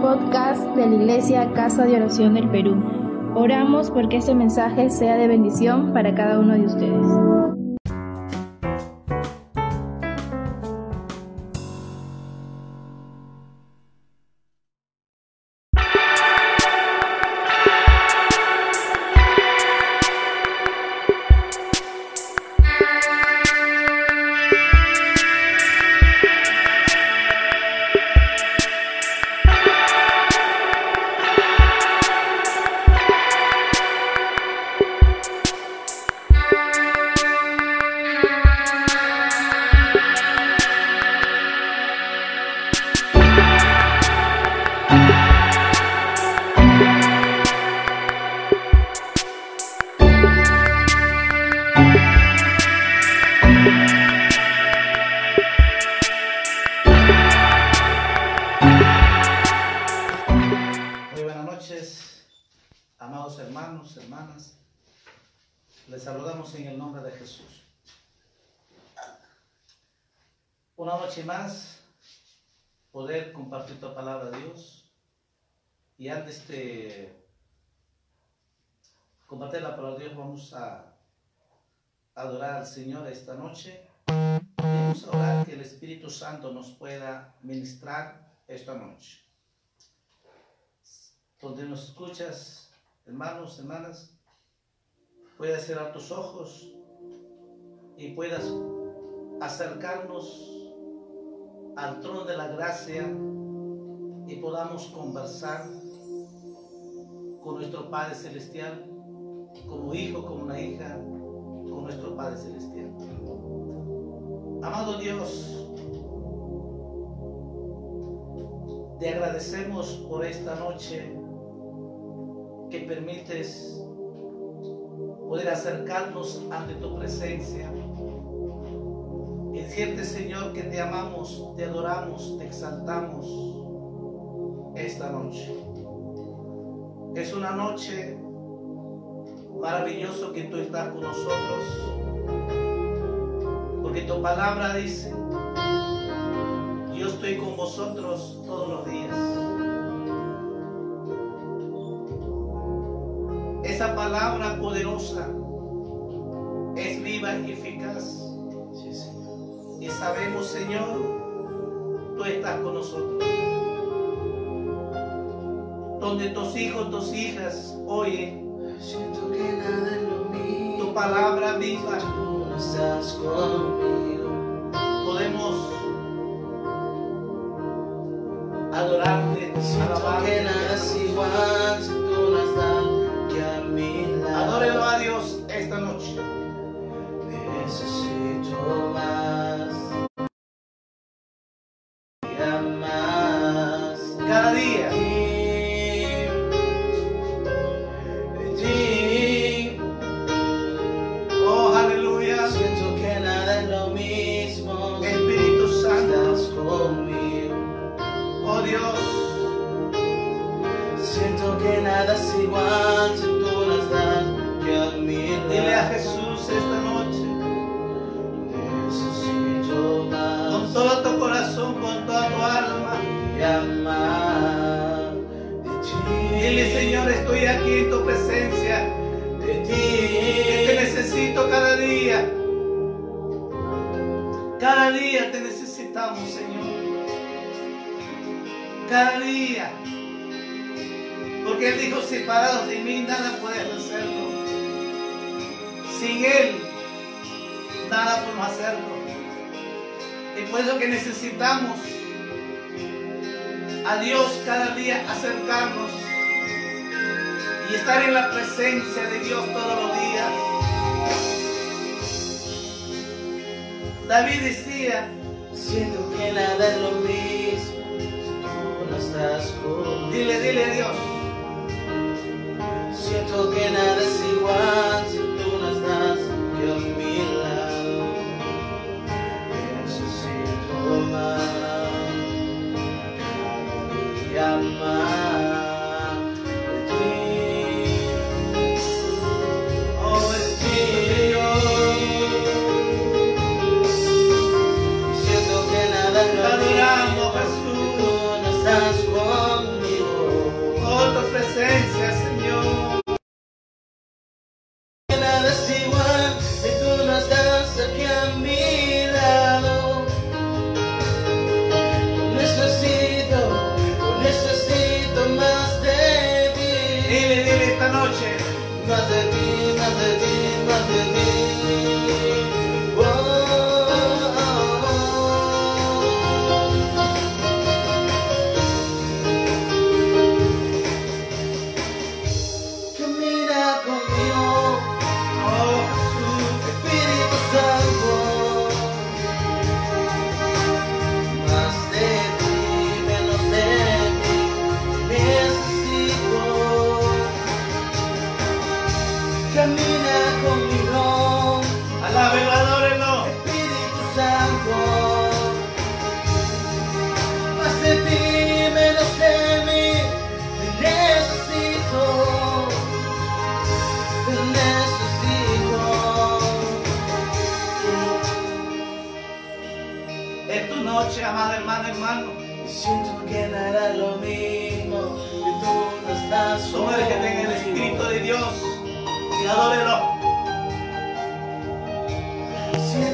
podcast de la Iglesia Casa de Oración del Perú. Oramos porque este mensaje sea de bendición para cada uno de ustedes. De compartir la palabra de Dios, vamos a adorar al Señor esta noche. Vamos a orar que el Espíritu Santo nos pueda ministrar esta noche. Donde nos escuchas, hermanos, hermanas, puedas cerrar tus ojos y puedas acercarnos al trono de la gracia y podamos conversar con nuestro Padre Celestial, como hijo, como una hija, con nuestro Padre Celestial. Amado Dios, te agradecemos por esta noche que permites poder acercarnos ante tu presencia y Señor, que te amamos, te adoramos, te exaltamos esta noche. Es una noche maravillosa que tú estás con nosotros. Porque tu palabra dice, yo estoy con vosotros todos los días. Esa palabra poderosa es viva y eficaz. Y sabemos, Señor, tú estás con nosotros donde tus hijos, tus hijas oyen. Siento que nada es lo mío. Tu palabra viva. Tú no estás conmigo. Podemos adorarte, Siento que nada es igual necesitamos a Dios cada día acercarnos y estar en la presencia de Dios todos los días. David decía, Siento que nada es lo mismo tú no estás conmigo. dile, dile a Dios, Siento que nada es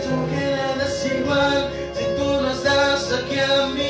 tú quedas igual si tú no estás aquí a mí.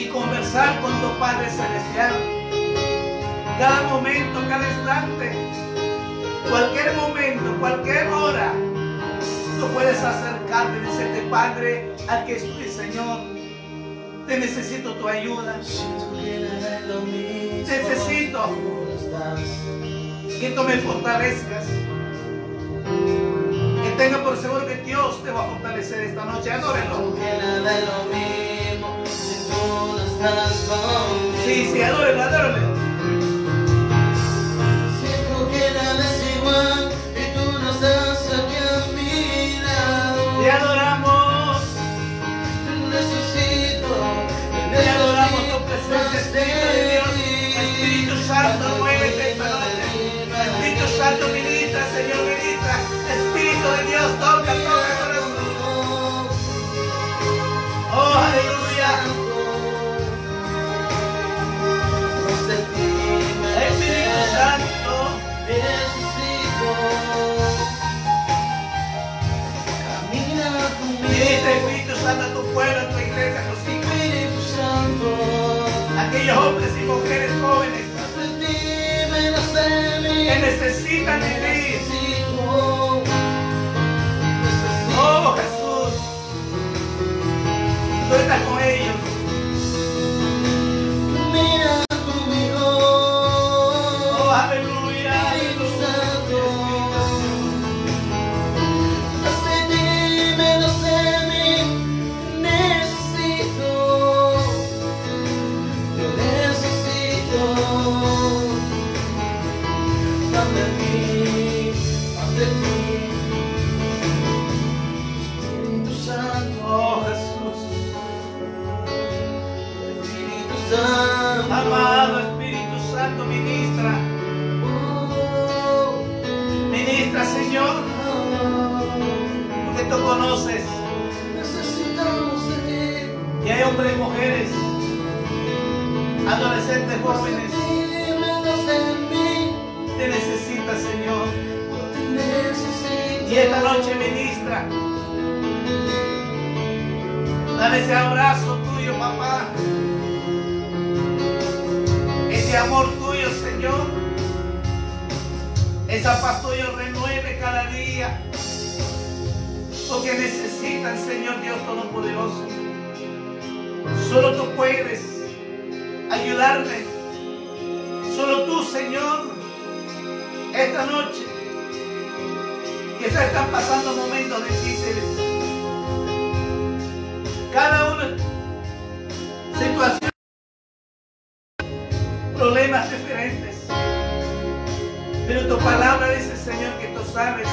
y conversar con tu Padre Celestial. Cada momento, cada instante, cualquier momento, cualquier hora, tú puedes acercarte y decirte, Padre, aquí estoy, Señor. Te necesito tu ayuda. Necesito que tú me fortalezcas. Que tenga por seguro que Dios te va a fortalecer esta noche. Adórelo. Sí, sí, adórame, adórame. Siento que la desigual y tú no estás aquí a mi lado. hombres y mujeres jóvenes que necesitan de ti. Oh Jesús, tú estás con ellos. Porque tú conoces Necesitamos de ti. que hay hombres y mujeres, adolescentes, jóvenes, te necesitan, Señor. Y esta noche ministra. Dale ese abrazo tuyo, papá. Ese amor tuyo, Señor. Esa paz tuya renueve cada día. Porque necesitan, Señor Dios Todopoderoso. Solo tú puedes ayudarme. Solo tú, Señor, esta noche quizás están pasando momentos difíciles. Cada uno, situaciones, problemas diferentes. Pero tu palabra dice, Señor, que tú sabes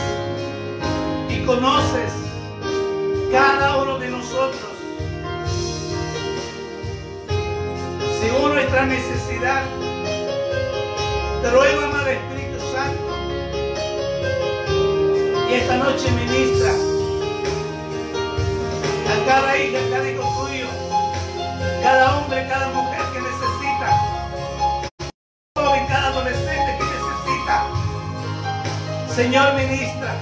y conoces cada uno de nosotros. Según nuestra necesidad, te ruego, amado Espíritu Santo, y esta noche ministra a cada hija, a cada hijo tuyo, cada hombre, cada mujer que necesita, joven, cada adolescente que necesita. Señor, ministra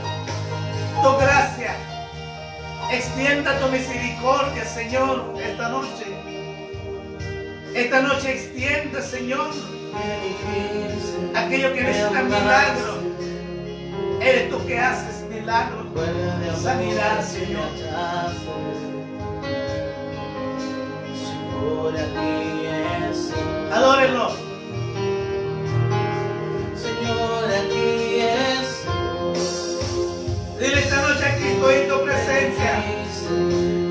tu gracia, extienda tu misericordia, Señor, esta noche. Esta noche extiende, Señor, aquello que necesita milagro. Eres tú que haces milagro. Sanidad, Señor. Adórenlo. Señor, aquí. Dile esta noche aquí estoy en tu presencia.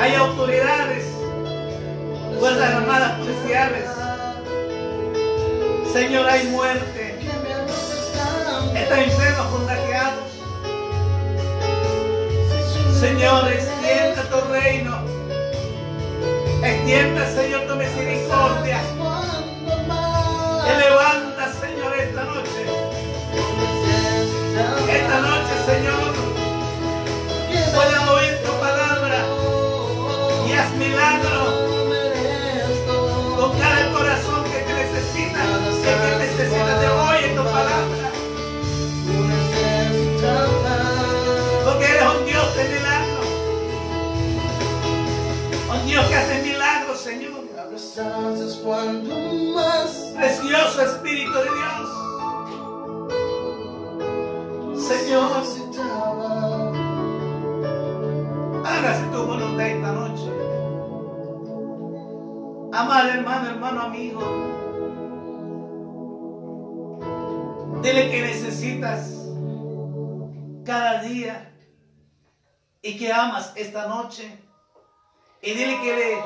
Hay autoridades, fuerzas armadas policiales. Señor, hay muerte, están enfermos contagiados. Señor, extienda tu reino. Extienda, Señor, tu misericordia. milagro. Tocar el corazón que te necesita, que te necesita de hoy en tu palabra. Porque eres un Dios de milagro. Un Dios que hace milagros, Señor. Precioso Espíritu de Dios. Señor. Amado hermano, hermano, amigo. Dile que necesitas cada día y que amas esta noche. Y dile que le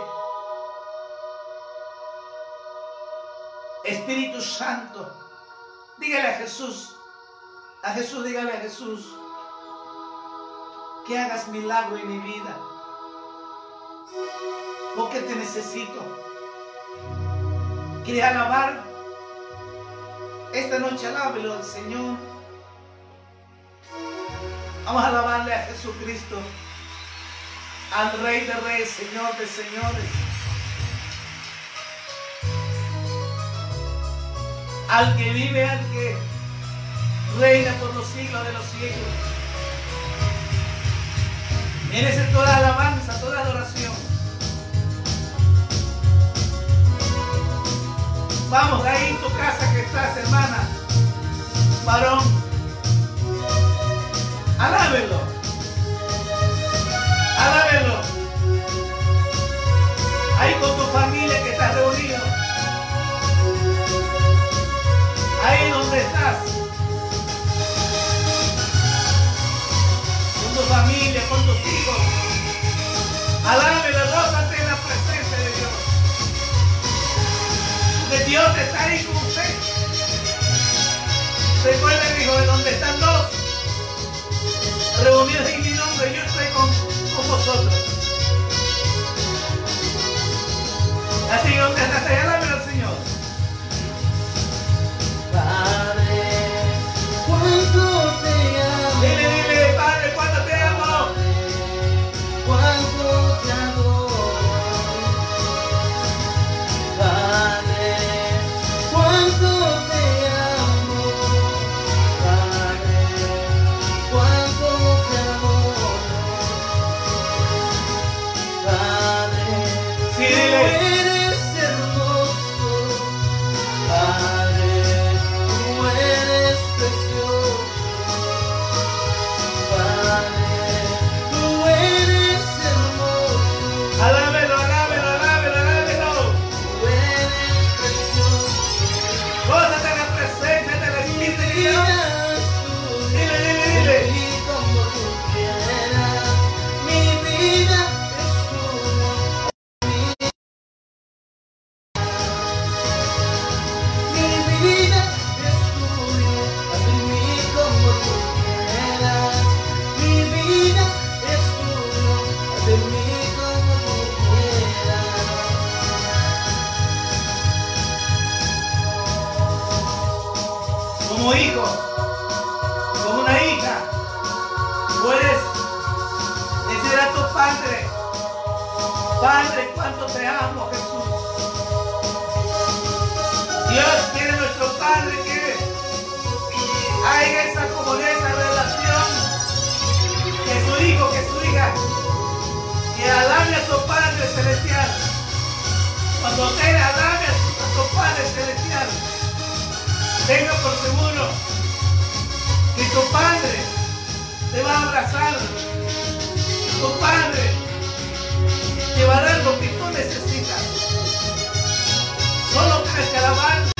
Espíritu Santo, dígale a Jesús, a Jesús, dígale a Jesús, que hagas milagro en mi vida. Porque te necesito. ¿Quiere alabar? Esta noche alábelo al Señor. Vamos a alabarle a Jesucristo, al Rey de Reyes, Señor de Señores. Al que vive, al que reina por los siglos de los siglos. Merece toda alabanza, toda adoración. Vamos, ahí en tu casa que estás, hermana, Dios está ahí con usted. Recuerda, hijo, de donde están dos reunidos en mi nombre, yo estoy con, con vosotros. Así donde estás allá, alábelo Padre, cuánto te amo, Jesús. Dios quiere nuestro Padre que haya esa comunión, esa relación, que su hijo, que su hija, que alabe a su Padre Celestial. Cuando usted alabe a su, Padre Celestial, tenga por seguro que tu Padre te va a abrazar. Tu Padre dar lo que tú necesitas. Solo tienes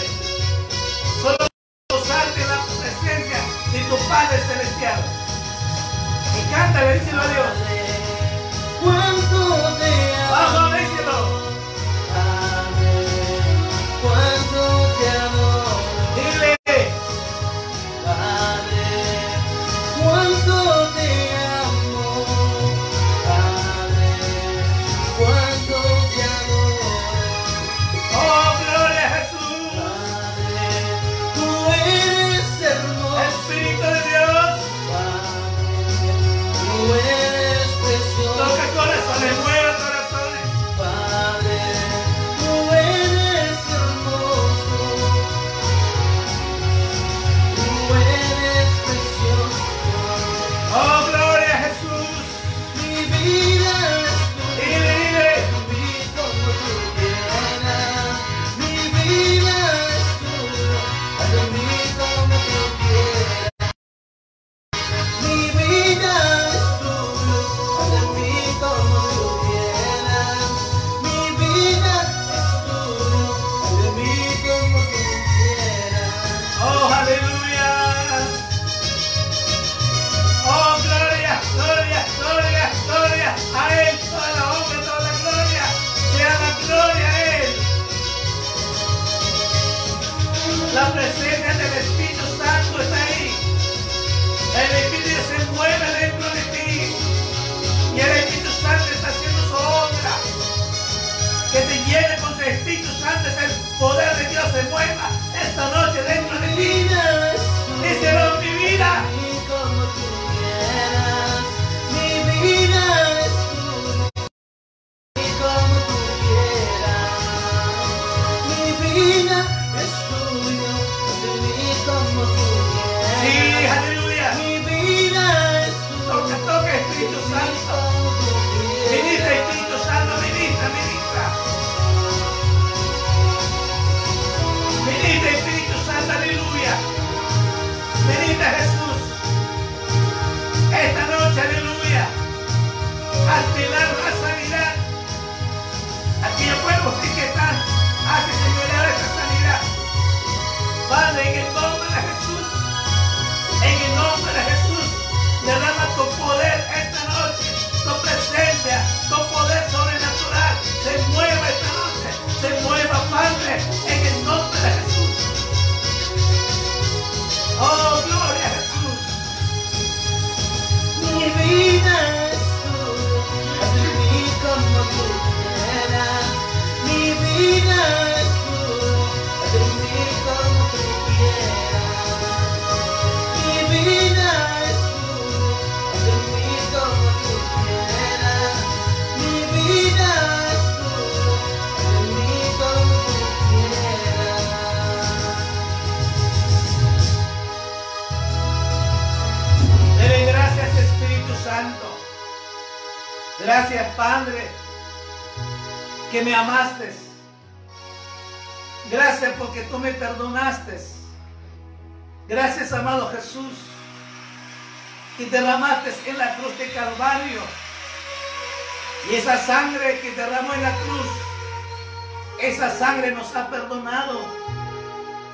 se mueva esta noche dentro de Mi ti. vida es tuya. Díselo, mi vida.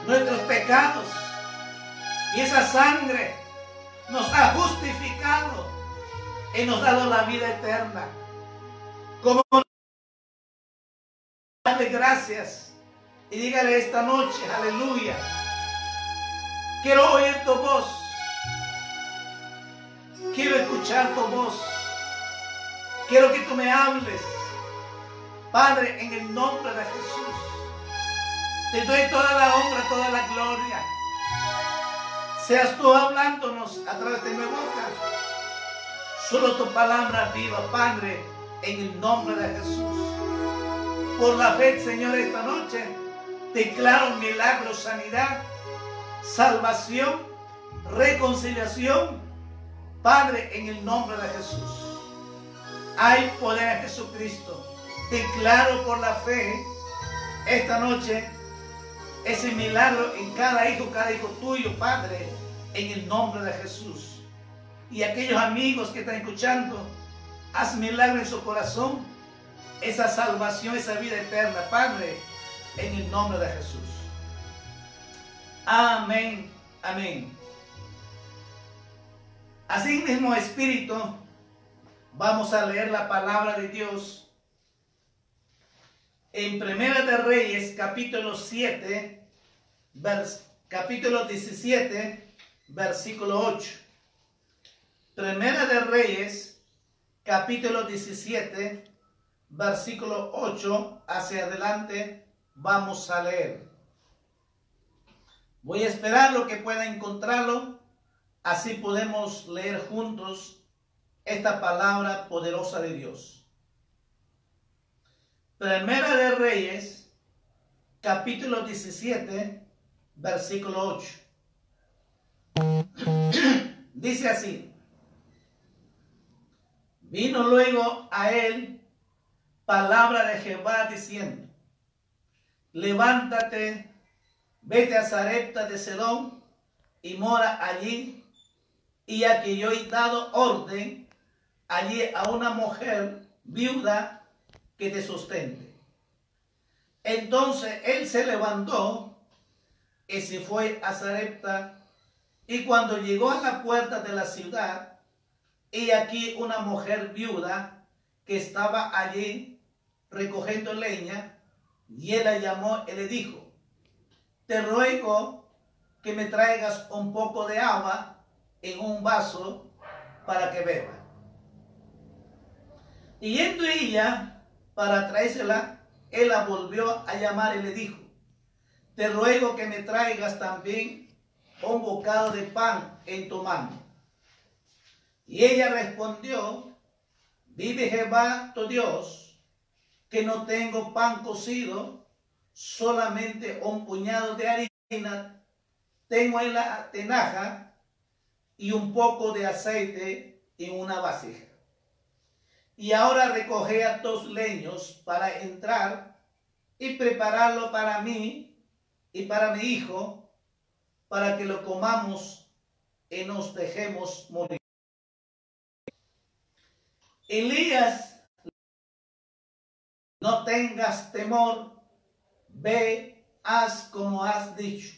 Nuestros pecados. Y esa sangre nos ha justificado y nos ha dado la vida eterna. Como darle gracias y dígale esta noche, aleluya. Quiero oír tu voz. Quiero escuchar tu voz. Quiero que tú me hables. Padre, en el nombre de Jesús. Te doy toda la honra, toda la gloria. Seas tú hablándonos a través de mi boca. Solo tu palabra viva, Padre, en el nombre de Jesús. Por la fe, Señor, esta noche declaro milagro, sanidad, salvación, reconciliación, Padre, en el nombre de Jesús. Hay poder en Jesucristo. Declaro por la fe esta noche ese milagro en cada hijo, cada hijo tuyo, Padre, en el nombre de Jesús. Y aquellos amigos que están escuchando, haz milagro en su corazón, esa salvación, esa vida eterna, Padre, en el nombre de Jesús. Amén, amén. Así mismo, Espíritu, vamos a leer la palabra de Dios en Primera de Reyes, capítulo 7, vers- capítulo 17, versículo 8. Primera de Reyes, capítulo 17, versículo 8 hacia adelante, vamos a leer. Voy a esperar lo que pueda encontrarlo, así podemos leer juntos esta palabra poderosa de Dios. Primera de Reyes, capítulo 17, versículo 8. Dice así. Vino luego a él palabra de Jehová diciendo, levántate, vete a Zarepta de Sedón y mora allí, y aquí yo he dado orden allí a una mujer viuda que te sustente. Entonces él se levantó y se fue a Zarepta, y cuando llegó a la puerta de la ciudad, y aquí una mujer viuda que estaba allí recogiendo leña, y él la llamó y le dijo, te ruego que me traigas un poco de agua en un vaso para que beba. Y yendo ella para traérsela, él la volvió a llamar y le dijo, te ruego que me traigas también un bocado de pan en tu mano. Y ella respondió, vive Jehová tu Dios, que no tengo pan cocido, solamente un puñado de harina tengo en la tenaja y un poco de aceite en una vasija. Y ahora recoge a dos leños para entrar y prepararlo para mí y para mi hijo, para que lo comamos y nos dejemos morir. Elías, no tengas temor, ve, haz como has dicho,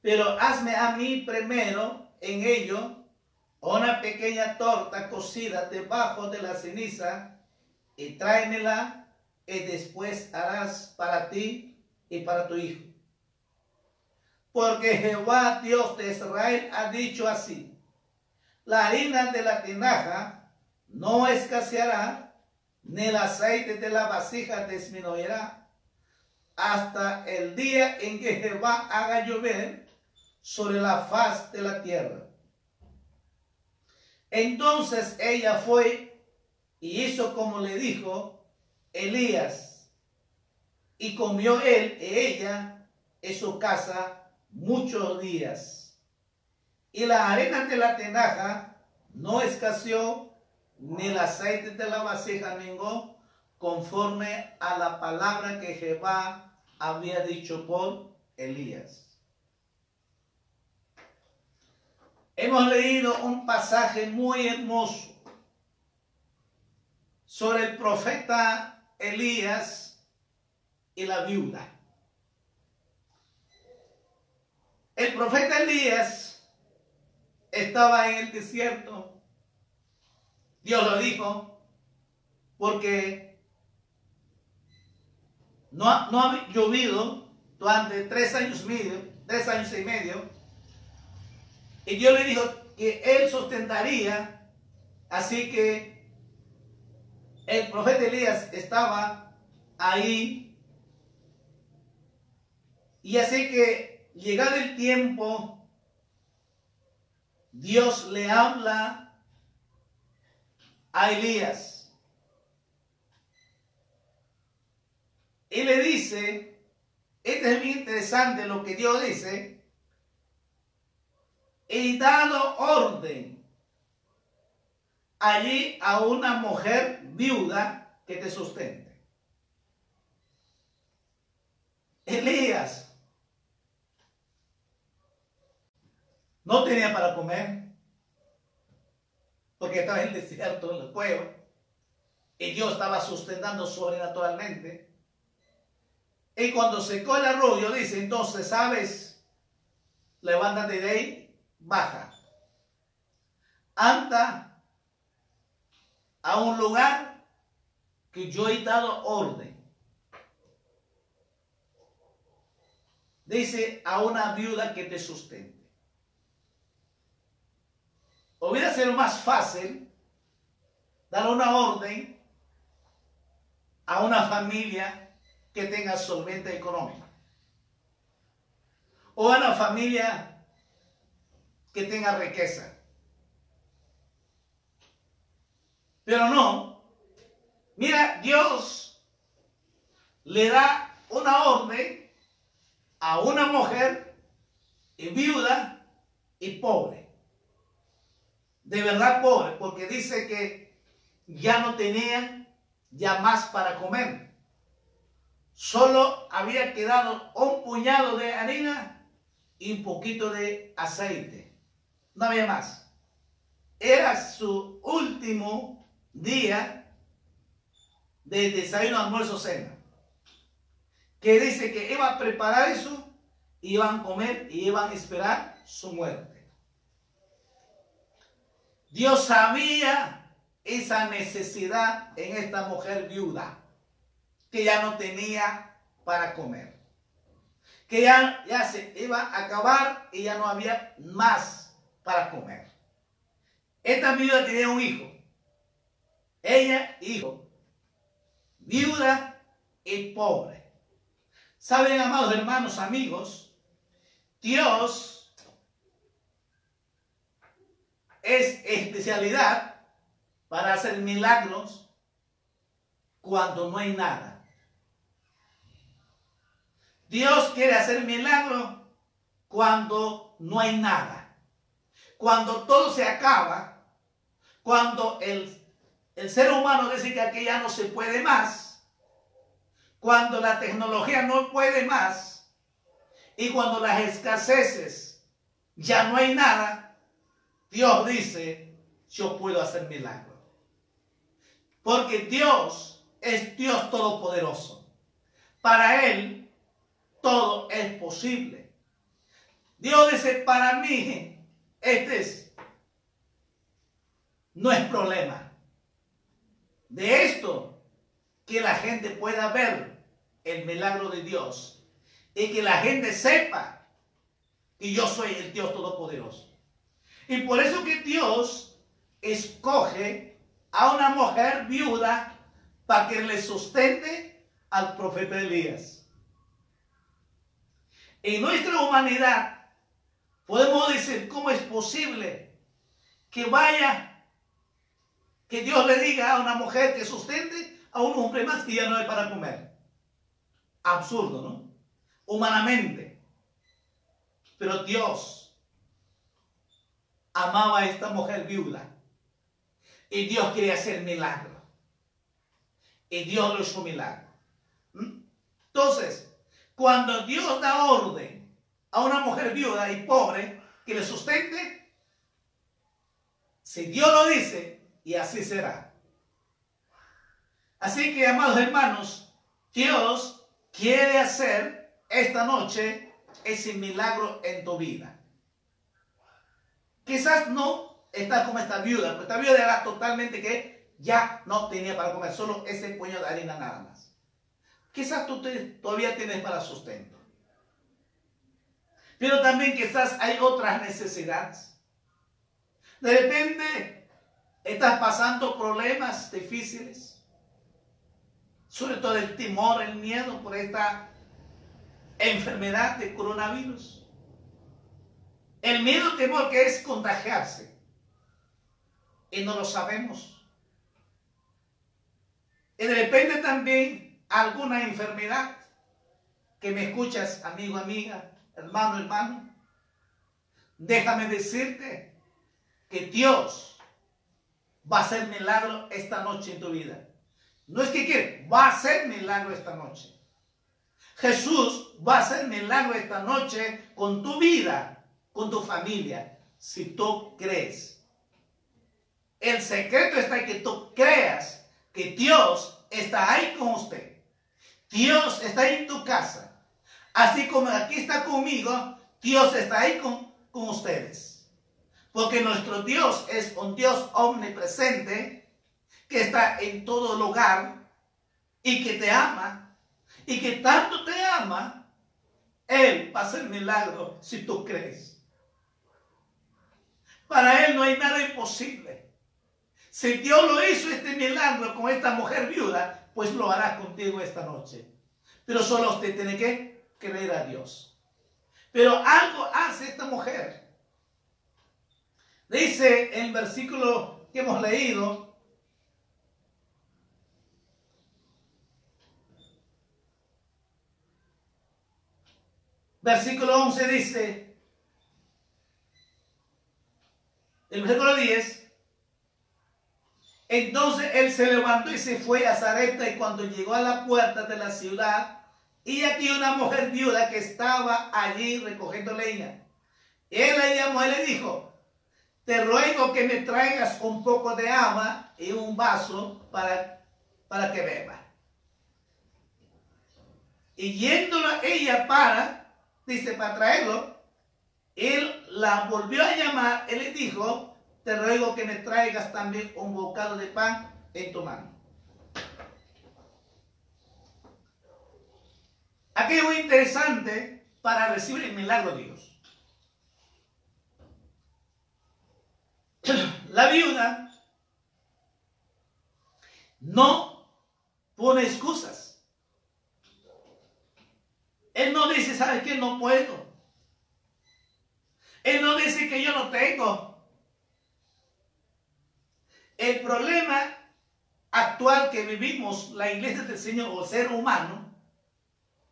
pero hazme a mí primero en ello una pequeña torta cocida debajo de la ceniza y tráemela y después harás para ti y para tu hijo. Porque Jehová Dios de Israel ha dicho así, la harina de la tinaja no escaseará, ni el aceite de la vasija disminuirá, hasta el día en que Jehová haga llover sobre la faz de la tierra. Entonces ella fue y hizo como le dijo Elías, y comió él y ella en su casa muchos días. Y la arena de la tenaja no escaseó, ni el aceite de la vasija mengó, conforme a la palabra que Jehová había dicho por Elías. Hemos leído un pasaje muy hermoso sobre el profeta Elías y la viuda. El profeta Elías estaba en el desierto. Dios lo dijo porque no ha, no ha llovido durante tres años y medio, tres años y medio. Y Dios le dijo que él sustentaría, así que el profeta Elías estaba ahí. Y así que llegado el tiempo, Dios le habla a Elías. Y le dice, este es muy interesante lo que Dios dice, y dado orden allí a una mujer viuda que te sustente. Elías no tenía para comer porque estaba en el desierto, en la cueva, y Dios estaba sustentando sobrenaturalmente. Y cuando secó el arroyo, dice, entonces, ¿sabes? Levántate de ahí baja. Anda a un lugar que yo he dado orden. Dice a una viuda que te sustente. Hubiera sido más fácil dar una orden a una familia que tenga solventa económica. O a una familia que tenga riqueza. Pero no. Mira, Dios le da una orden a una mujer y viuda y pobre. De verdad pobre, porque dice que ya no tenían ya más para comer. Solo había quedado un puñado de harina y un poquito de aceite no había más. Era su último día de desayuno, almuerzo, cena. Que dice que iba a preparar eso, iban a comer y iban a esperar su muerte. Dios sabía esa necesidad en esta mujer viuda, que ya no tenía para comer, que ya, ya se iba a acabar y ya no había más para comer. Esta viuda tenía un hijo. Ella, hijo, viuda y pobre. Saben, amados hermanos, amigos, Dios es especialidad para hacer milagros cuando no hay nada. Dios quiere hacer milagros cuando no hay nada. Cuando todo se acaba, cuando el, el ser humano dice que aquí ya no se puede más, cuando la tecnología no puede más y cuando las escaseces ya no hay nada, Dios dice, yo puedo hacer milagros. Porque Dios es Dios todopoderoso. Para Él todo es posible. Dios dice, para mí, este es no es problema. De esto, que la gente pueda ver el milagro de Dios y que la gente sepa que yo soy el Dios Todopoderoso. Y por eso que Dios escoge a una mujer viuda para que le sustente al profeta Elías. En nuestra humanidad podemos decir, ¿cómo es posible que vaya que Dios le diga a una mujer que sustente a un hombre más que ya no hay para comer. Absurdo, ¿no? Humanamente. Pero Dios amaba a esta mujer viuda. Y Dios quería hacer milagro. Y Dios lo hizo milagro. ¿Mm? Entonces, cuando Dios da orden a una mujer viuda y pobre que le sustente, si Dios lo dice, y así será. Así que, amados hermanos, Dios quiere hacer esta noche ese milagro en tu vida. Quizás no estás como esta viuda, pero esta viuda era totalmente que ya no tenía para comer, solo ese puño de harina nada más. Quizás tú todavía tienes para sustento. Pero también quizás hay otras necesidades. De repente Estás pasando problemas difíciles. Sobre todo el temor, el miedo por esta enfermedad de coronavirus. El miedo, temor que es contagiarse. Y no lo sabemos. Y de repente también alguna enfermedad que me escuchas, amigo, amiga, hermano, hermano. Déjame decirte que Dios va a ser milagro esta noche en tu vida. No es que quiere, va a ser milagro esta noche. Jesús va a hacer milagro esta noche con tu vida, con tu familia, si tú crees. El secreto está en que tú creas que Dios está ahí con usted. Dios está en tu casa. Así como aquí está conmigo, Dios está ahí con, con ustedes. Porque nuestro Dios es un Dios omnipresente que está en todo lugar y que te ama y que tanto te ama, Él va a hacer milagro si tú crees. Para Él no hay nada imposible. Si Dios lo hizo este milagro con esta mujer viuda, pues lo hará contigo esta noche. Pero solo usted tiene que creer a Dios. Pero algo hace esta mujer. Dice el versículo que hemos leído, versículo 11 dice, el versículo 10, entonces él se levantó y se fue a Zarepta y cuando llegó a la puerta de la ciudad, y aquí una mujer viuda que estaba allí recogiendo leña. Él la llamó y le dijo, te ruego que me traigas un poco de agua y un vaso para, para que beba. Y yéndola ella para, dice, para traerlo, él la volvió a llamar, él le dijo, te ruego que me traigas también un bocado de pan en tu mano. Aquí es muy interesante para recibir el milagro de Dios. La viuda no pone excusas. que no puedo. Él no que yo no tengo. El problema actual que vivimos, la iglesia del Señor o ser humano,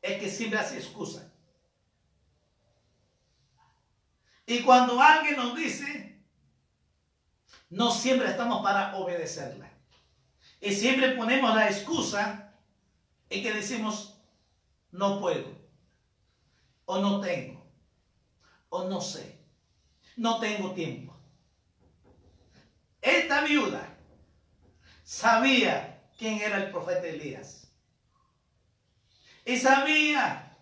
es que siempre hace excusa. Y cuando alguien nos dice, no siempre estamos para obedecerla. Y siempre ponemos la excusa en que decimos, no puedo, o no tengo, o no sé, no tengo tiempo. Esta viuda sabía quién era el profeta Elías. Y sabía.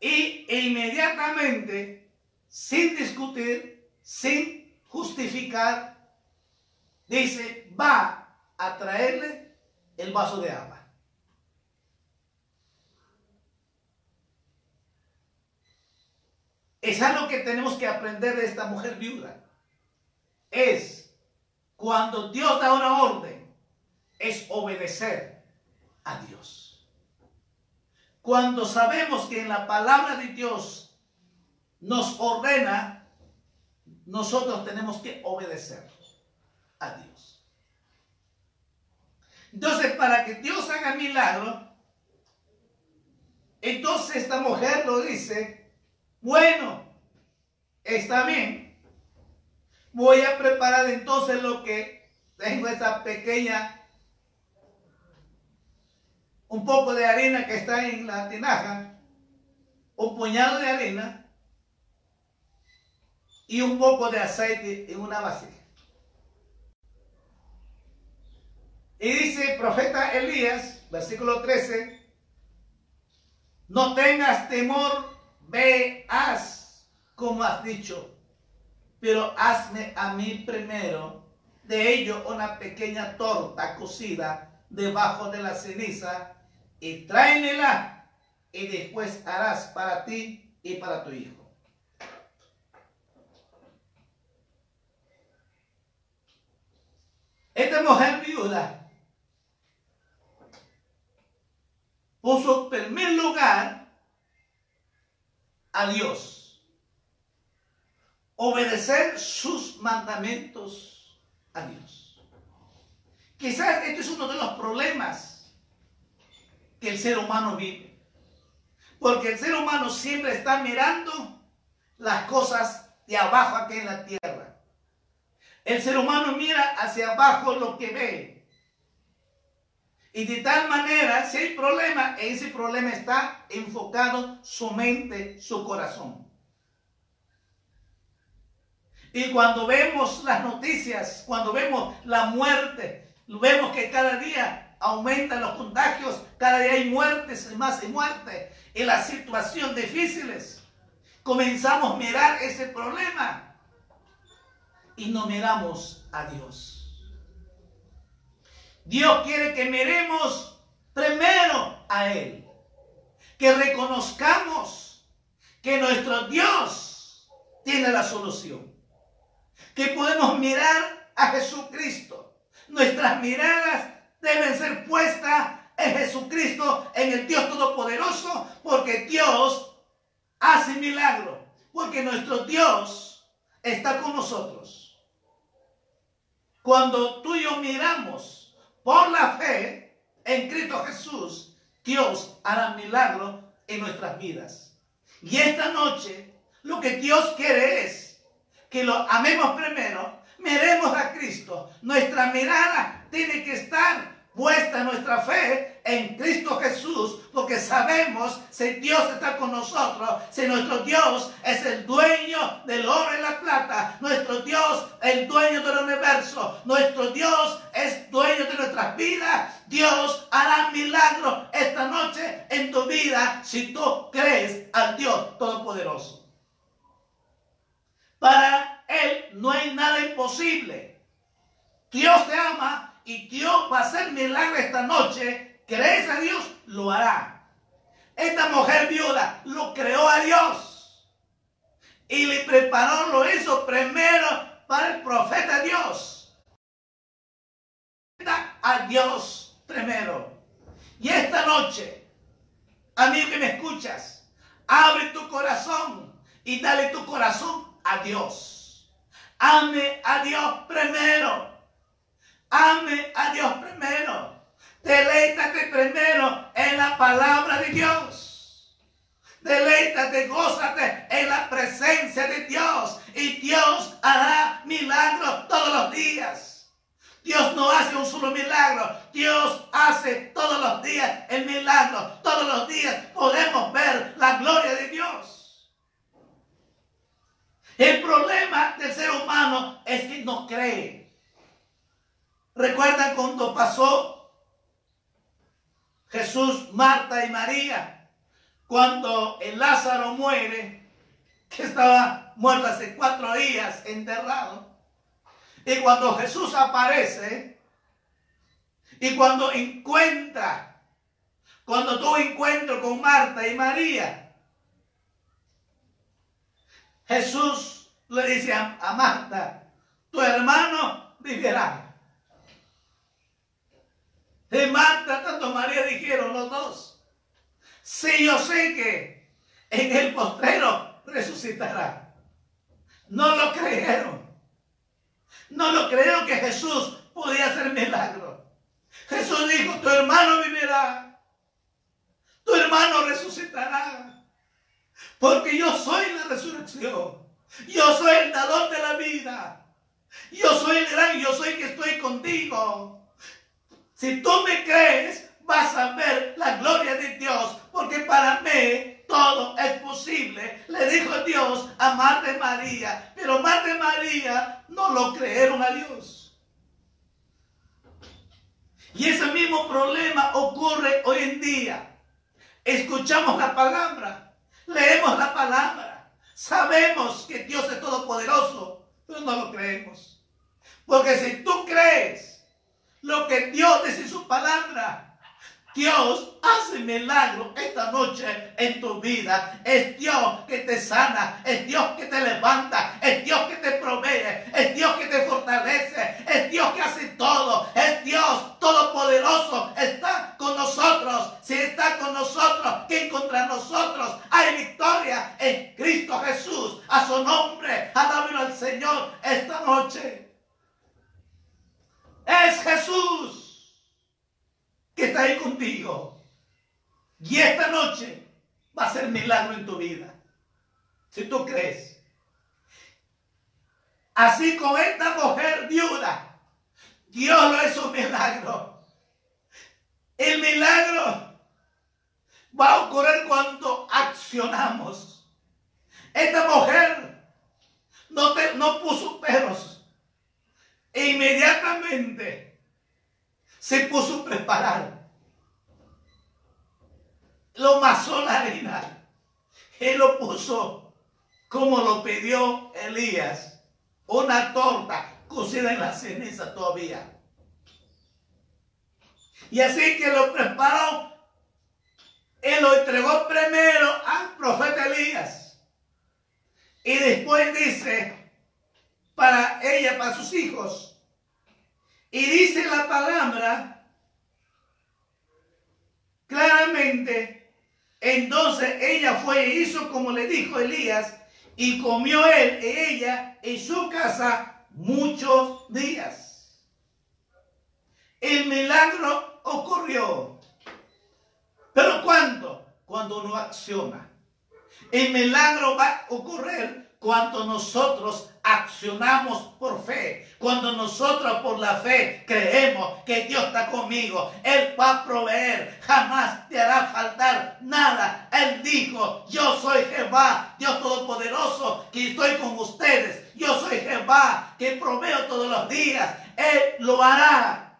Y inmediatamente, sin discutir, sin justificar, dice, va a traerle el vaso de agua. Es algo que tenemos que aprender de esta mujer viuda. Es cuando Dios da una orden, es obedecer a Dios. Cuando sabemos que en la palabra de Dios nos ordena, nosotros tenemos que obedecer a Dios. Entonces, para que Dios haga milagro, entonces esta mujer lo dice, bueno, está bien, voy a preparar entonces lo que tengo esa pequeña, un poco de harina que está en la tinaja, un puñado de harina y un poco de aceite en una vasija. Y dice el profeta Elías, versículo 13, no tengas temor, ve, haz como has dicho, pero hazme a mí primero de ello una pequeña torta cocida debajo de la ceniza y tráemela y después harás para ti y para tu hijo. Esta mujer viuda puso en primer lugar a Dios. Obedecer sus mandamientos a Dios. Quizás este es uno de los problemas que el ser humano vive. Porque el ser humano siempre está mirando las cosas de abajo aquí en la tierra. El ser humano mira hacia abajo lo que ve. Y de tal manera, si hay problema, ese problema está enfocado su mente, su corazón. Y cuando vemos las noticias, cuando vemos la muerte, vemos que cada día aumentan los contagios, cada día hay muertes, más y muertes, y las situaciones difíciles, comenzamos a mirar ese problema y no miramos a Dios. Dios quiere que miremos primero a Él, que reconozcamos que nuestro Dios tiene la solución, que podemos mirar a Jesucristo. Nuestras miradas deben ser puestas en Jesucristo, en el Dios Todopoderoso, porque Dios hace milagro, porque nuestro Dios está con nosotros. Cuando tú y yo miramos por la fe en Cristo Jesús, Dios hará milagro en nuestras vidas. Y esta noche lo que Dios quiere es que lo amemos primero, miremos a Cristo. Nuestra mirada tiene que estar puesta nuestra fe en Cristo Jesús, porque sabemos si Dios está con nosotros, si nuestro Dios es el dueño del oro y la plata, nuestro Dios el dueño del universo, nuestro Dios es dueño de nuestras vidas, Dios hará milagro esta noche en tu vida si tú crees al Dios Todopoderoso. Para Él no hay nada imposible. Dios te ama y Dios va a hacer milagro esta noche, crees a Dios, lo hará. Esta mujer viuda lo creó a Dios y le preparó, lo hizo primero para el profeta Dios. A Dios primero. Y esta noche, amigo que me escuchas, abre tu corazón y dale tu corazón a Dios. Ame a Dios primero. Ame a Dios primero. Deleítate primero en la palabra de Dios. Deleítate, gózate en la presencia de Dios. Y Dios hará milagros todos los días. Dios no hace un solo milagro. Dios hace todos los días el milagro. Todos los días podemos ver la gloria de Dios. El problema del ser humano es que no cree. ¿Recuerdan cuando pasó Jesús, Marta y María, cuando el Lázaro muere, que estaba muerto hace cuatro días, enterrado, y cuando Jesús aparece, y cuando encuentra, cuando tuvo encuentro con Marta y María, Jesús le dice a, a Marta, tu hermano vivirá. De Marta, tanto María dijeron los dos. Sí, yo sé que en el postrero resucitará. No lo creyeron. No lo creyeron que Jesús podía hacer milagro. Jesús dijo, tu hermano vivirá. Tu hermano resucitará. Porque yo soy la resurrección. Yo soy el dador de la vida. Yo soy el gran, yo soy que estoy contigo. Si tú me crees, vas a ver la gloria de Dios, porque para mí todo es posible. Le dijo Dios a Marta María, pero Marta María no lo creyeron a Dios. Y ese mismo problema ocurre hoy en día. Escuchamos la palabra, leemos la palabra, sabemos que Dios es todopoderoso, pero no lo creemos. Porque si tú crees lo que Dios dice en su palabra. Dios hace milagro esta noche en tu vida. Es Dios que te sana, es Dios que te levanta, es Dios que te provee, es Dios que te fortalece, es Dios que hace todo, es Dios todopoderoso. Está con nosotros. Si está con nosotros, ¿quién contra nosotros? Hay victoria en Cristo Jesús. A su nombre, alabado al Señor esta noche. Es Jesús que está ahí contigo. Y esta noche va a ser milagro en tu vida. Si tú crees. Así con esta mujer viuda, Dios lo hizo un milagro. El milagro va a ocurrir cuando accionamos. Esta mujer no, no puso peros e inmediatamente se puso a preparar. Lo masó la harina. Él lo puso como lo pidió Elías. Una torta cocida en la ceniza todavía. Y así que lo preparó. Él lo entregó primero al profeta Elías. Y después dice, para ella, para sus hijos. Y dice la palabra claramente, entonces ella fue e hizo como le dijo Elías, y comió él e ella en su casa muchos días. El milagro ocurrió. ¿Pero cuándo? Cuando uno acciona. El milagro va a ocurrir cuando nosotros accionamos por fe, cuando nosotros por la fe creemos que Dios está conmigo, Él va a proveer, jamás te hará faltar nada. Él dijo, yo soy Jehová, Dios Todopoderoso, que estoy con ustedes. Yo soy Jehová, que proveo todos los días. Él lo hará.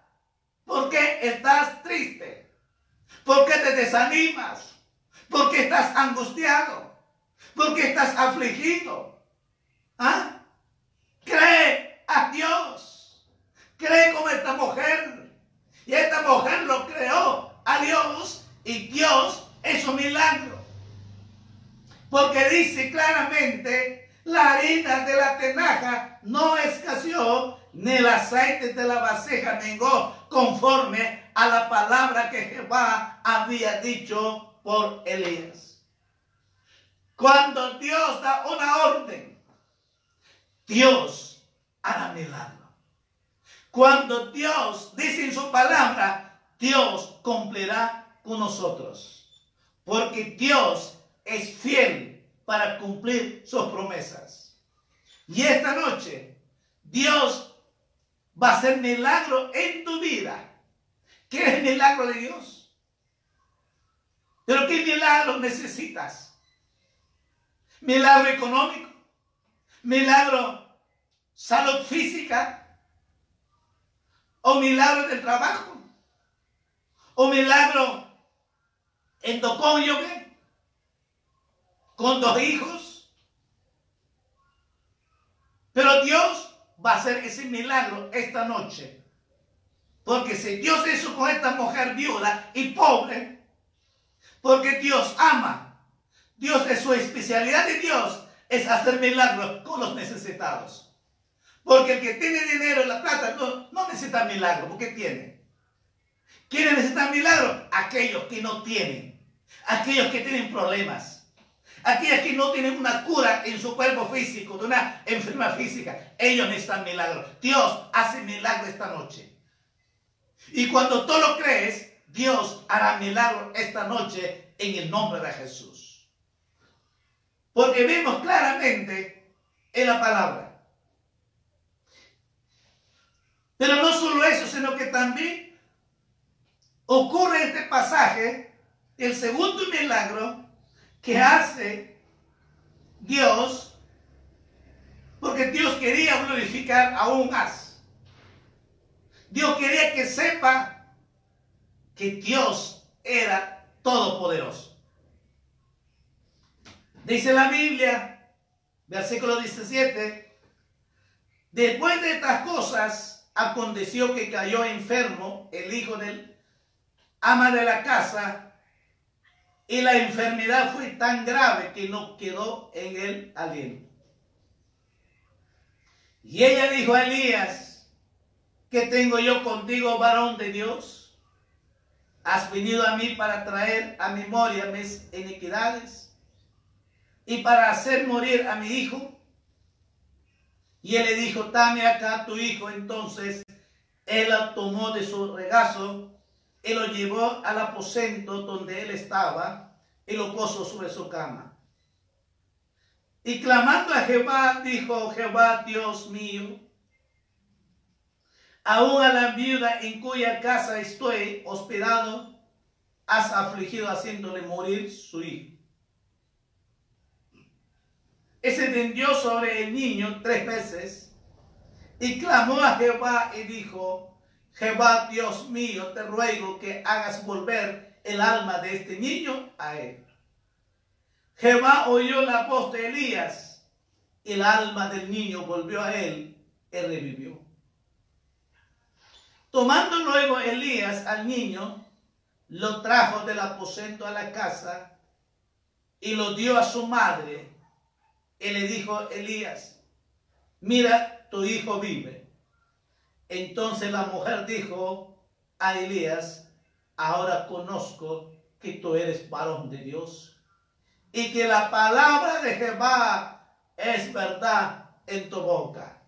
¿Por qué estás triste? ¿Por qué te desanimas? ¿Por qué estás angustiado? ¿Por qué estás afligido? ¿Ah? Cree a Dios. Cree como esta mujer. Y esta mujer lo creó a Dios y Dios es un milagro. Porque dice claramente, la harina de la tenaja no escaseó, ni el aceite de la vasija mengó, conforme a la palabra que Jehová había dicho por Elías. Cuando Dios da una orden, Dios hará milagro. Cuando Dios dice en su palabra, Dios cumplirá con nosotros. Porque Dios es fiel para cumplir sus promesas. Y esta noche, Dios va a hacer milagro en tu vida. ¿Qué es el milagro de Dios? Pero ¿qué milagro necesitas? Milagro económico, milagro salud física, o milagro del trabajo, o milagro en tu cónyuge, con dos hijos. Pero Dios va a hacer ese milagro esta noche. Porque si Dios hizo con esta mujer viuda y pobre, porque Dios ama, Dios es su especialidad de Dios, es hacer milagros con los necesitados. Porque el que tiene dinero en la plata no, no necesita milagro, porque tiene. ¿Quiénes necesitan milagro? Aquellos que no tienen, aquellos que tienen problemas. Aquellos que no tienen una cura en su cuerpo físico, de una enfermedad física, ellos necesitan milagro. Dios hace milagro esta noche. Y cuando tú lo crees, Dios hará milagro esta noche en el nombre de Jesús. Porque vemos claramente en la palabra. Pero no solo eso, sino que también ocurre este pasaje, el segundo milagro que hace Dios, porque Dios quería glorificar aún más. Dios quería que sepa que Dios era todopoderoso. Dice la Biblia, versículo 17, después de estas cosas, aconteció que cayó enfermo el hijo del ama de la casa y la enfermedad fue tan grave que no quedó en él aliento. Y ella dijo a Elías, ¿qué tengo yo contigo, varón de Dios? Has venido a mí para traer a memoria mis iniquidades y para hacer morir a mi hijo. Y él le dijo, dame acá tu hijo. Entonces él la tomó de su regazo y lo llevó al aposento donde él estaba y lo puso sobre su cama. Y clamando a Jehová, dijo, Jehová Dios mío, aún a la viuda en cuya casa estoy hospedado, has afligido haciéndole morir su hijo. Y se tendió sobre el niño tres veces y clamó a Jehová y dijo, Jehová Dios mío, te ruego que hagas volver el alma de este niño a él. Jehová oyó la voz de Elías y el alma del niño volvió a él y revivió. Tomando luego Elías al niño, lo trajo del aposento a la casa y lo dio a su madre. Y le dijo Elías, mira, tu hijo vive. Entonces la mujer dijo a Elías, ahora conozco que tú eres varón de Dios y que la palabra de Jehová es verdad en tu boca.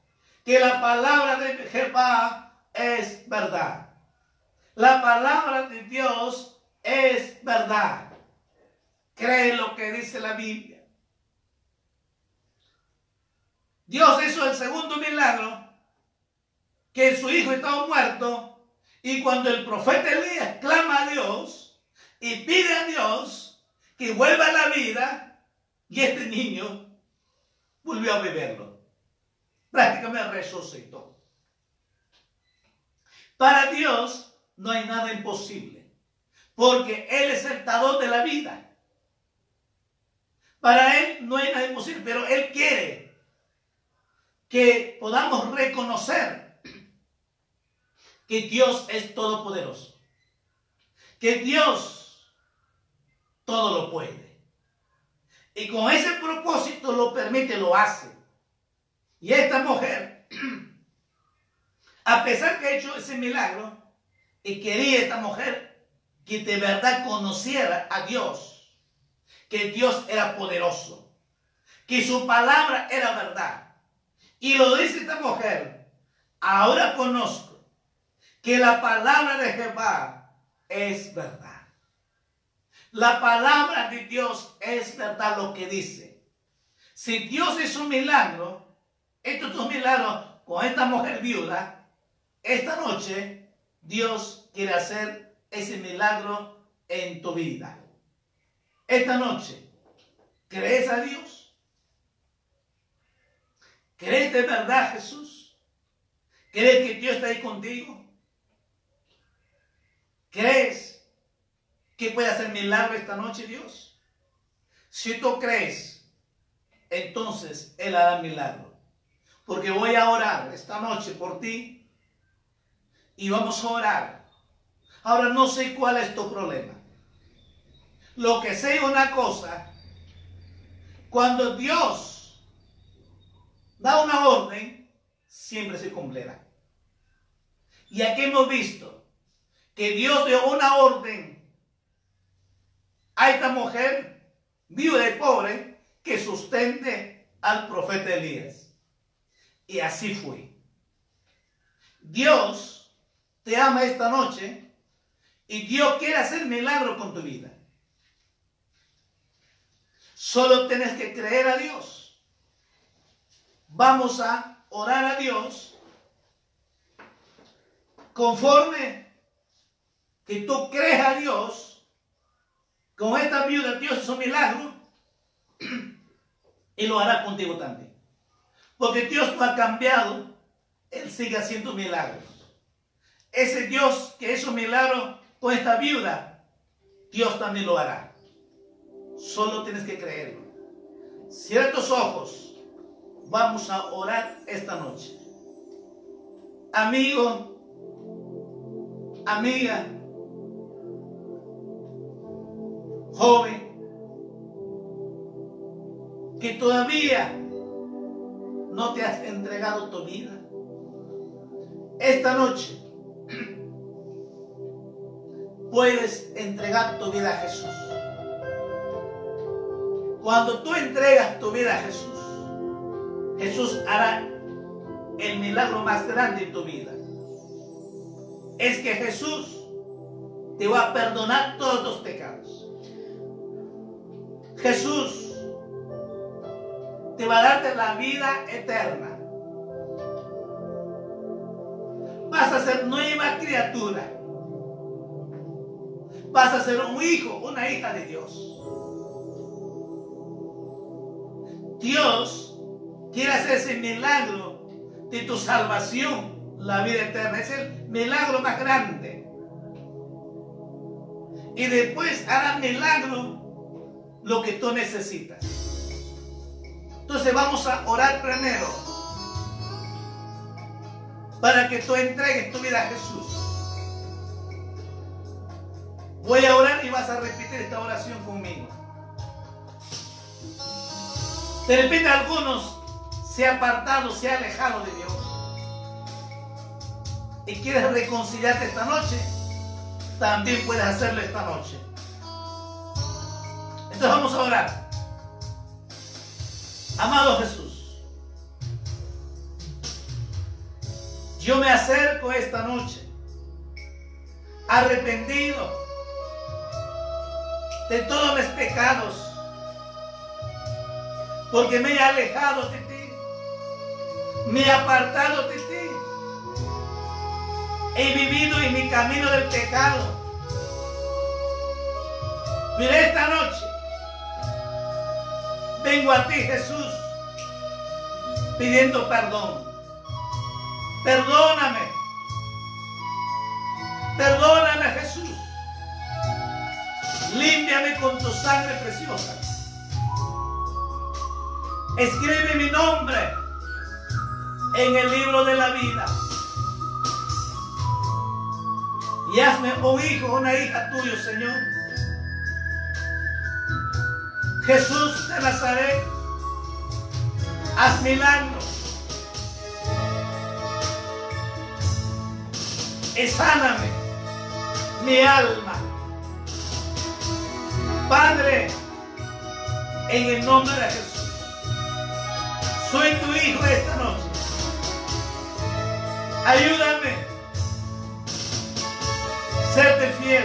Que la palabra de Jehová es verdad. La palabra de Dios es verdad. Cree lo que dice la Biblia. Dios hizo el segundo milagro, que su hijo estaba muerto, y cuando el profeta Elías clama a Dios y pide a Dios que vuelva a la vida, y este niño volvió a beberlo. Prácticamente resucitó. Para Dios no hay nada imposible, porque Él es el dador de la vida. Para Él no hay nada imposible, pero Él quiere que podamos reconocer que Dios es todopoderoso, que Dios todo lo puede. Y con ese propósito lo permite, lo hace. Y esta mujer, a pesar que ha hecho ese milagro, y quería esta mujer que de verdad conociera a Dios, que Dios era poderoso, que su palabra era verdad. Y lo dice esta mujer, ahora conozco que la palabra de Jehová es verdad. La palabra de Dios es verdad lo que dice. Si Dios es un milagro, estos dos milagros con esta mujer viuda, esta noche Dios quiere hacer ese milagro en tu vida. Esta noche, ¿crees a Dios? ¿Crees de verdad Jesús? ¿Crees que Dios está ahí contigo? ¿Crees que puede hacer milagro esta noche Dios? Si tú crees, entonces Él hará milagro. Porque voy a orar esta noche por ti y vamos a orar. Ahora no sé cuál es tu problema. Lo que sé una cosa, cuando Dios da una orden, siempre se cumplirá. Y aquí hemos visto que Dios dio una orden a esta mujer viuda y pobre que sustente al profeta Elías. Y así fue. Dios te ama esta noche y Dios quiere hacer milagro con tu vida. Solo tienes que creer a Dios. Vamos a orar a Dios conforme que tú crees a Dios. Con esta viuda Dios es un milagro y lo hará contigo también. Porque Dios no ha cambiado, Él sigue haciendo milagros. Ese Dios que hizo milagro con esta viuda, Dios también lo hará. Solo tienes que creerlo. Cierra tus ojos. Vamos a orar esta noche. Amigo, amiga, joven, que todavía no te has entregado tu vida. Esta noche puedes entregar tu vida a Jesús. Cuando tú entregas tu vida a Jesús, Jesús hará el milagro más grande en tu vida. Es que Jesús te va a perdonar todos los pecados. Jesús te va a darte la vida eterna. Vas a ser nueva criatura vas a ser un hijo, una hija de Dios. Dios quiere hacer ese milagro de tu salvación, la vida eterna. Es el milagro más grande. Y después hará milagro lo que tú necesitas. Entonces vamos a orar primero para que tú entregues tu vida a Jesús. Voy a orar y vas a repetir esta oración conmigo. De repente algunos se ha apartado, se ha alejado de Dios. Y quieres reconciliarte esta noche, también puedes hacerlo esta noche. Entonces vamos a orar. Amado Jesús, yo me acerco esta noche arrepentido de todos mis pecados, porque me he alejado de me he apartado de ti, he vivido en mi camino del pecado. Pero esta noche vengo a ti, Jesús, pidiendo perdón. Perdóname. Perdóname, Jesús. Límpiame con tu sangre preciosa. Escribe mi nombre en el libro de la vida. Y hazme un hijo, una hija tuyo, Señor. Jesús de Nazaret, haz milagros. Y sáname mi alma Padre, en el nombre de Jesús, soy tu hijo esta noche. Ayúdame serte fiel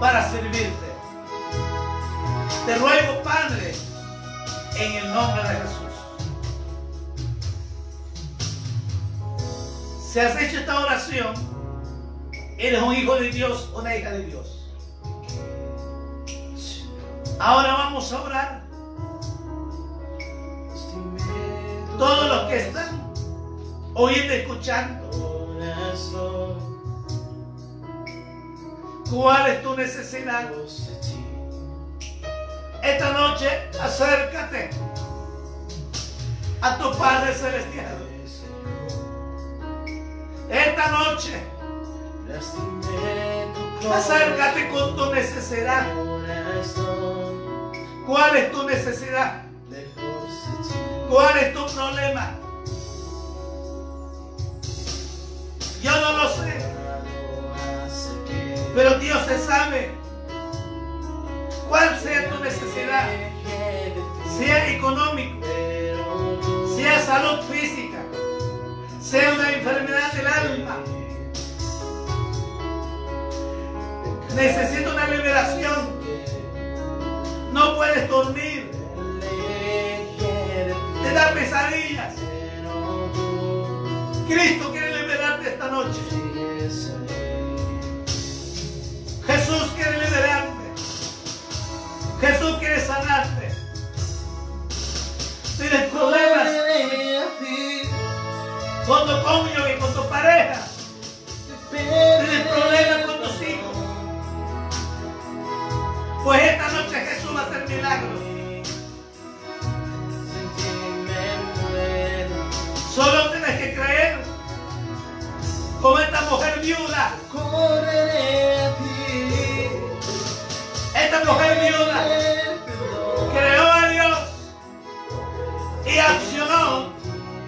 para servirte. Te ruego, Padre, en el nombre de Jesús. Si has hecho esta oración, eres un hijo de Dios, una hija de Dios. Ahora vamos a orar. Todos los que están oyendo, escuchando, ¿cuál es tu necesidad? Esta noche acércate a tu Padre Celestial. Esta noche acércate con tu necesidad. ¿Cuál es tu necesidad? ¿Cuál es tu problema? Yo no lo sé, pero Dios se sabe cuál sea tu necesidad, sea económico, sea salud física, sea una enfermedad del alma. Necesito una liberación. No puedes dormir. Te da pesadillas. Cristo Jesús quiere liberarte. Jesús quiere sanarte. Tienes problemas con tu cónyuge, con tu pareja. Tienes problemas con tus hijos. Pues esta noche Jesús va a hacer milagros. Como esta mujer viuda. Esta mujer viuda creó a Dios y accionó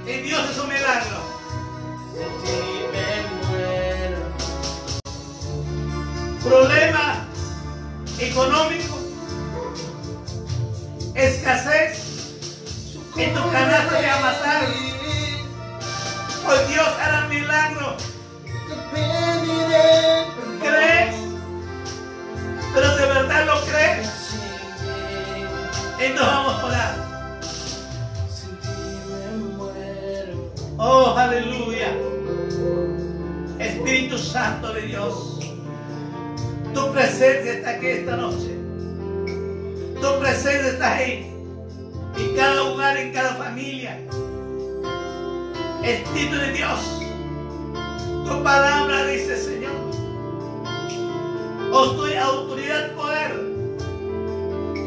y Dios hizo un milagro. Problema económico, escasez en tu canasta de amasar. Pues Dios hará milagro. ¿Crees? Pero de verdad lo crees. Entonces vamos a orar. Oh, aleluya. Espíritu Santo de Dios. Tu presencia está aquí esta noche. Tu presencia está ahí. En cada hogar, en cada familia. Espíritu de Dios. Tu palabra dice, Señor. Os doy autoridad y poder.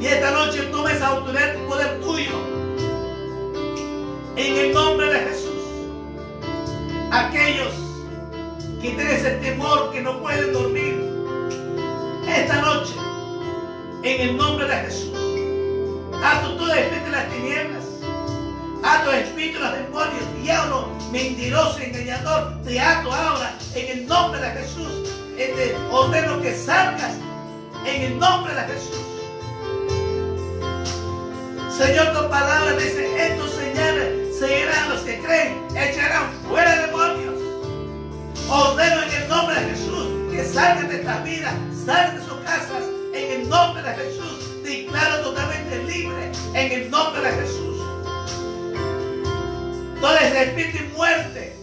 Y esta noche toma esa autoridad y poder tuyo. En el nombre de Jesús. Aquellos que tienen ese temor que no pueden dormir. Esta noche. En el nombre de Jesús. Ato todo espíritu de las tinieblas. Ato espíritu de los demonios. Diablo, mentiroso, engañador. Te ato ahora. En el nombre de Jesús. Te ordeno que salgas. En el nombre de Jesús. Señor, tu palabra dice, estos señales seguirán los que creen, echarán fuera demonios. Ordeno en el nombre de Jesús que salgan de esta vida, salgan de sus casas, en el nombre de Jesús. Declaro totalmente libre, en el nombre de Jesús. Espíritu de muerte,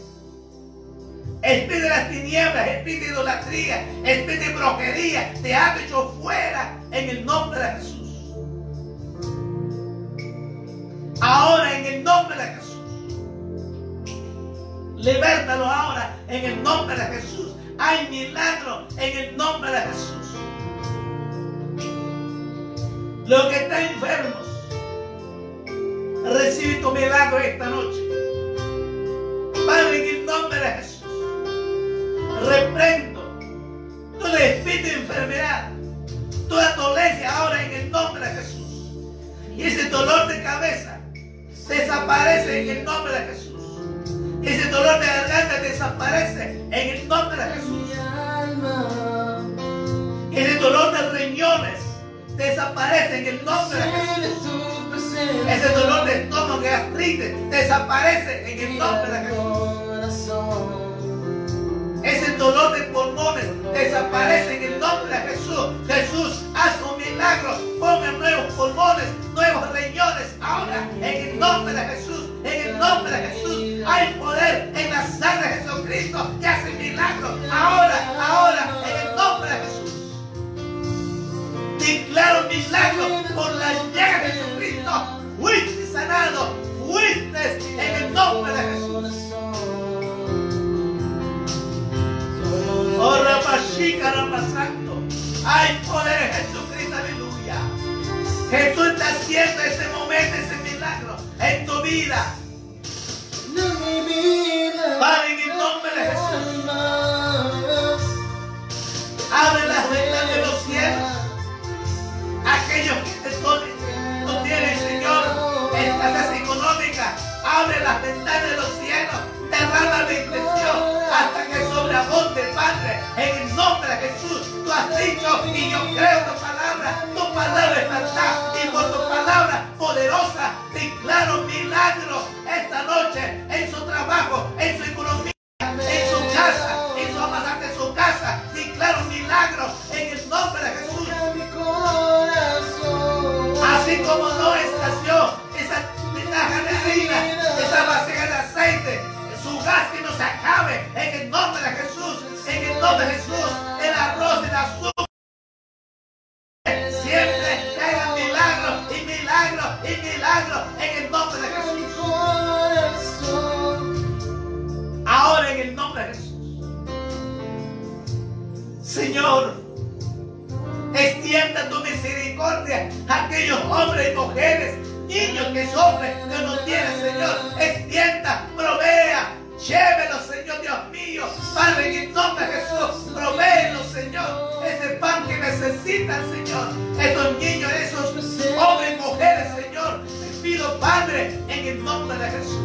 espíritu de las tinieblas, espíritu de idolatría, espíritu de brujería, te ha hecho fuera, en el nombre de Jesús. Ahora en el nombre de Jesús. Libértalo ahora en el nombre de Jesús. Hay milagro en el nombre de Jesús. Los que están enfermos, recibe tu milagro esta noche. Padre, en el nombre de Jesús, reprendo todo espíritu de enfermedad, toda dolencia ahora en el nombre de Jesús. Y ese dolor de cabeza desaparece en el nombre de Jesús. Ese dolor de garganta desaparece en el nombre de Jesús. Ese dolor de riñones desaparece en el nombre de Jesús. Ese dolor de estómago, gastritis, desaparece en el nombre de Jesús. Ese dolor de pulmones desaparece en el nombre de Jesús. Jesús, haz un milagro. Ponga nuevos pulmones, nuevos riñones. Ahora, en el nombre de Jesús, en el nombre de Jesús, hay poder en la sangre de Jesucristo que hace milagros. Ahora, ahora, en el nombre de Jesús. Declaro milagro por la llaga de Jesucristo. Fuiste sanado, fuiste en el nombre de Jesús. Oh, Ramashica, Ramasanto. Hay poder en Jesucristo, aleluya. Jesús está haciendo ese momento, ese milagro en tu vida. Padre, en el nombre de Jesús. Abre las ventanas de los cielos. Aquellos que no tienen, Señor, escasez económica, abre las ventanas de los cielos. Derrama bendición hasta que sobreabunde, Padre. En el nombre de Jesús, tú has dicho y yo creo tu palabra. Tu palabra es verdad y por tu palabra poderosa declaro milagro esta noche en su trabajo, en su economía en su casa, misericordia a aquellos hombres y mujeres, niños que sufren, que no tienen, Señor. Extienda, provea, llévelos, Señor Dios mío. Padre, en el nombre de Jesús, provéelos, Señor. Ese pan que necesitan, Señor. Esos niños, esos hombres y mujeres, Señor. Te pido, Padre, en el nombre de Jesús.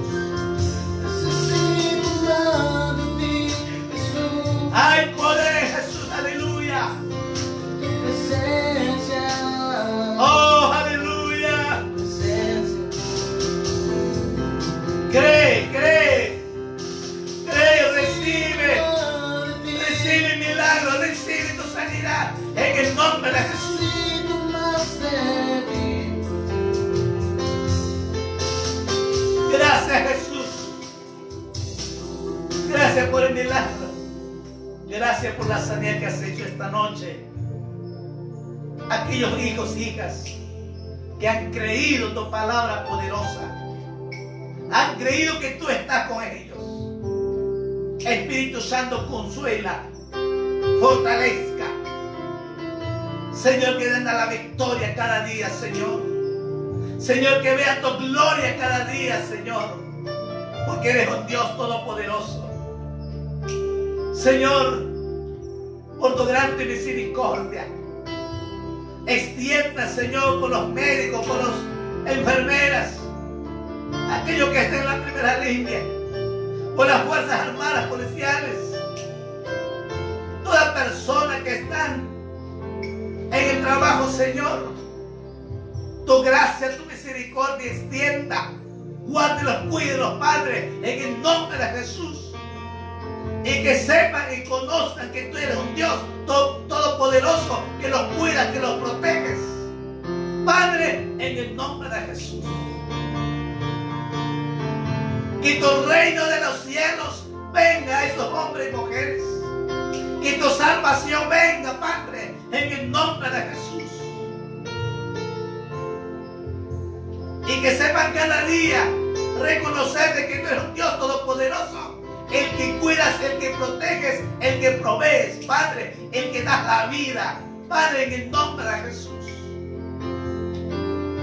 Hay poder Oh, aleluya. Cree, cree. Cree, recibe. Recibe milagro, recibe tu sanidad. En el nombre de Jesús. Gracias, Jesús. Gracias por el milagro. Gracias por la sanidad que has hecho esta noche. Aquellos hijos, hijas, que han creído tu palabra poderosa. Han creído que tú estás con ellos. Espíritu Santo, consuela, fortalezca. Señor, que den a la victoria cada día, Señor. Señor, que vean tu gloria cada día, Señor. Porque eres un Dios todopoderoso. Señor, por tu grande misericordia, extienda, Señor, por los médicos, por las enfermeras, aquellos que estén en la primera línea, por las fuerzas armadas policiales, toda persona que están en el trabajo, Señor. Tu gracia, tu misericordia extienda. Guárdelos, cuídelos, Padre, en el nombre de Jesús. Y que sepan y conozcan que tú eres un Dios to- todopoderoso, que los cuidas, que los proteges. Padre, en el nombre de Jesús. Que tu reino de los cielos venga a estos hombres y mujeres. Que tu salvación venga, Padre, en el nombre de Jesús. Y que sepan cada día reconocer de que tú eres un Dios todopoderoso. El que cuidas, el que proteges, el que provees, Padre, el que das la vida. Padre, en el nombre de Jesús.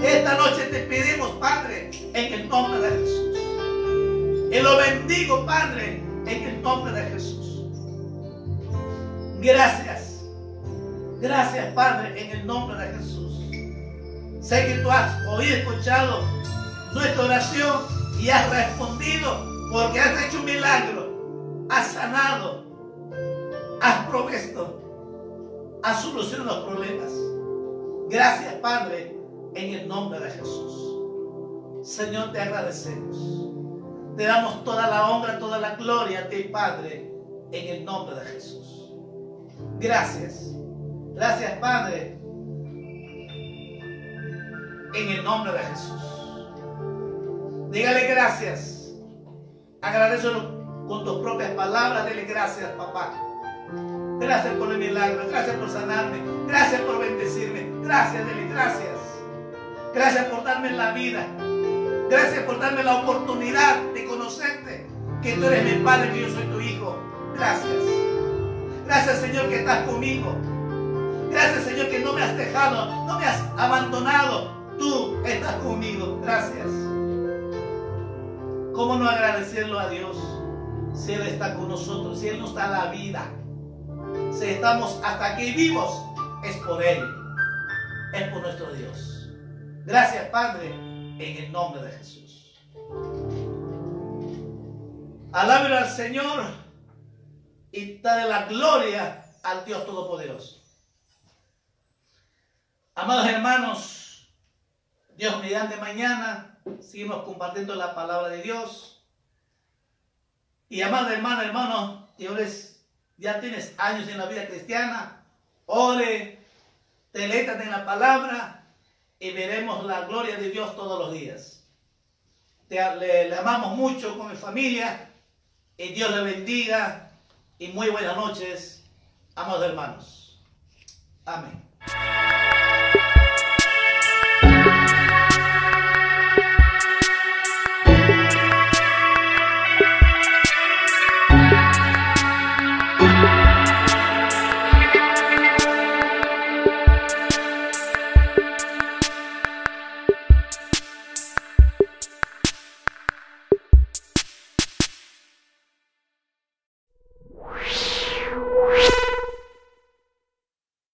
Esta noche te pedimos, Padre, en el nombre de Jesús. Y lo bendigo, Padre, en el nombre de Jesús. Gracias. Gracias, Padre, en el nombre de Jesús. Sé que tú has oído, escuchado nuestra oración y has respondido porque has hecho un milagro. Has sanado. Has provisto. Has solucionado los problemas. Gracias, Padre, en el nombre de Jesús. Señor, te agradecemos. Te damos toda la honra, toda la gloria a ti, Padre, en el nombre de Jesús. Gracias. Gracias, Padre, en el nombre de Jesús. Dígale gracias. Agradecelo con tus propias palabras. Dile gracias, papá. Gracias por el milagro. Gracias por sanarme. Gracias por bendecirme. Gracias, dile gracias. Gracias por darme la vida. Gracias por darme la oportunidad de conocerte. Que tú eres mi padre, que yo soy tu hijo. Gracias. Gracias, Señor, que estás conmigo. Gracias, Señor, que no me has dejado, no me has abandonado. Tú estás conmigo. Gracias. ¿Cómo no agradecerlo a Dios si Él está con nosotros, si Él nos da la vida? Si estamos hasta aquí vivos, es por Él, es por nuestro Dios. Gracias, Padre, en el nombre de Jesús. Alábelo al Señor y dale la gloria al Dios Todopoderoso. Amados hermanos, Dios mediante mañana seguimos compartiendo la palabra de Dios. Y amado hermano, hermano, ya tienes años en la vida cristiana, ore, telétate en la palabra y veremos la gloria de Dios todos los días. Te, le, le amamos mucho con mi familia y Dios le bendiga y muy buenas noches, amados hermanos. Amén.